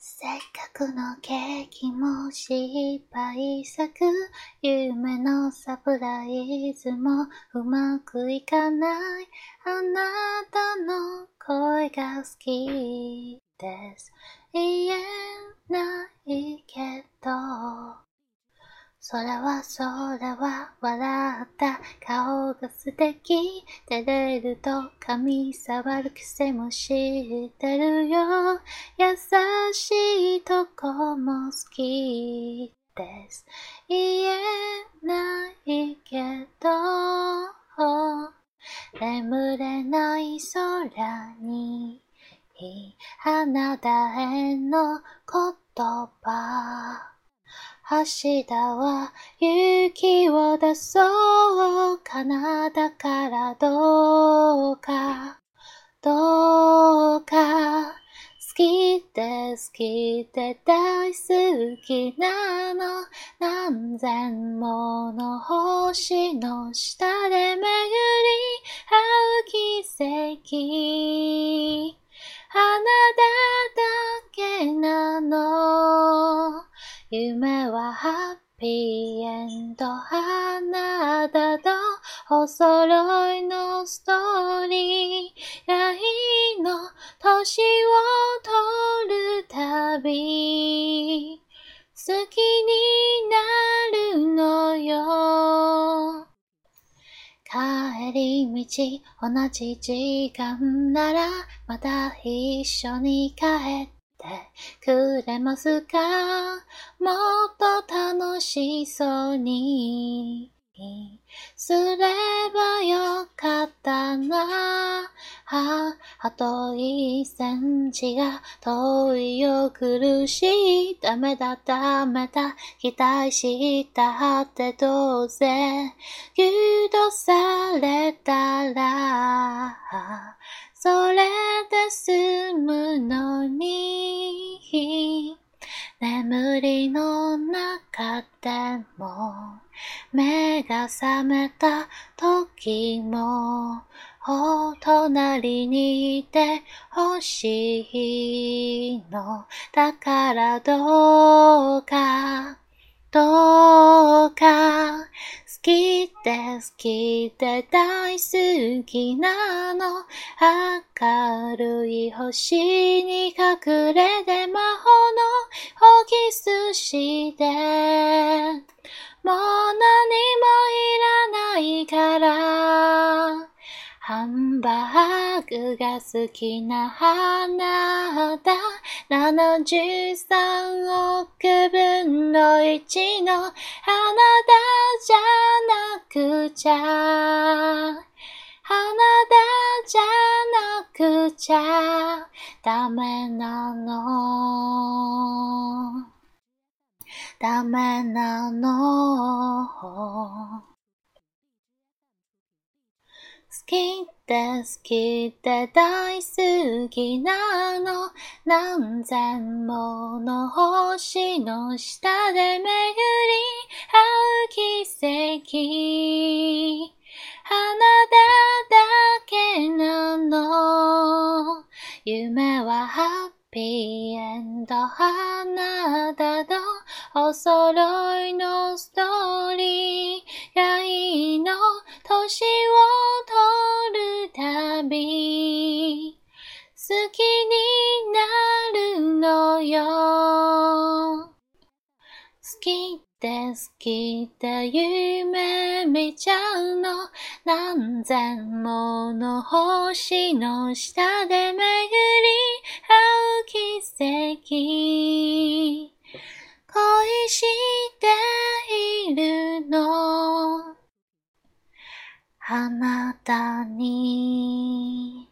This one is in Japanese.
せっかくのケーキも失敗作夢のサプライズもうまくいかない。あなたの声が好きです。言えないけど。空は空は笑った顔が素敵照れると髪触る癖も知ってるよ。優しいとこも好きです。言えないけど眠れない空にあなたへの言葉。明日は勇気を出そう。かなだからどうか、どうか、好きで好きで大好きなの。何千もの星の下で巡り合う奇跡。あなただけなの。夢はハッピーエンドあなたとお揃いのストーリー。愛の年を取るたび好きになるのよ。帰り道同じ時間ならまた一緒に帰って。くれますか？もっと楽しそうに。すればよかったな。あ、あと一センチが遠いよ苦しい。ダメだダメだ。期待したってどうせ。許されたら。それで済むのに。りの中でも目が覚めた時もお隣にいて欲しいの。だからどうかどうか。きで好きで大好きなの明るい星に隠れて魔法のホキスしてもう何もいらないからバーグが好きなあなた73億分の1のあなたじゃなくちゃ。あなたじゃなくちゃ。ダメなの。ダメなの。好きで好きで大好きなの。何千もの星の下で巡り合う奇跡。あなただけなの。夢はハッピーエンド。あなたとお揃いのストーリー。び好きになるのよ。好きで好きで夢見ちゃうの。何千もの星の下で巡り合う奇跡。恋しているの。あなたに。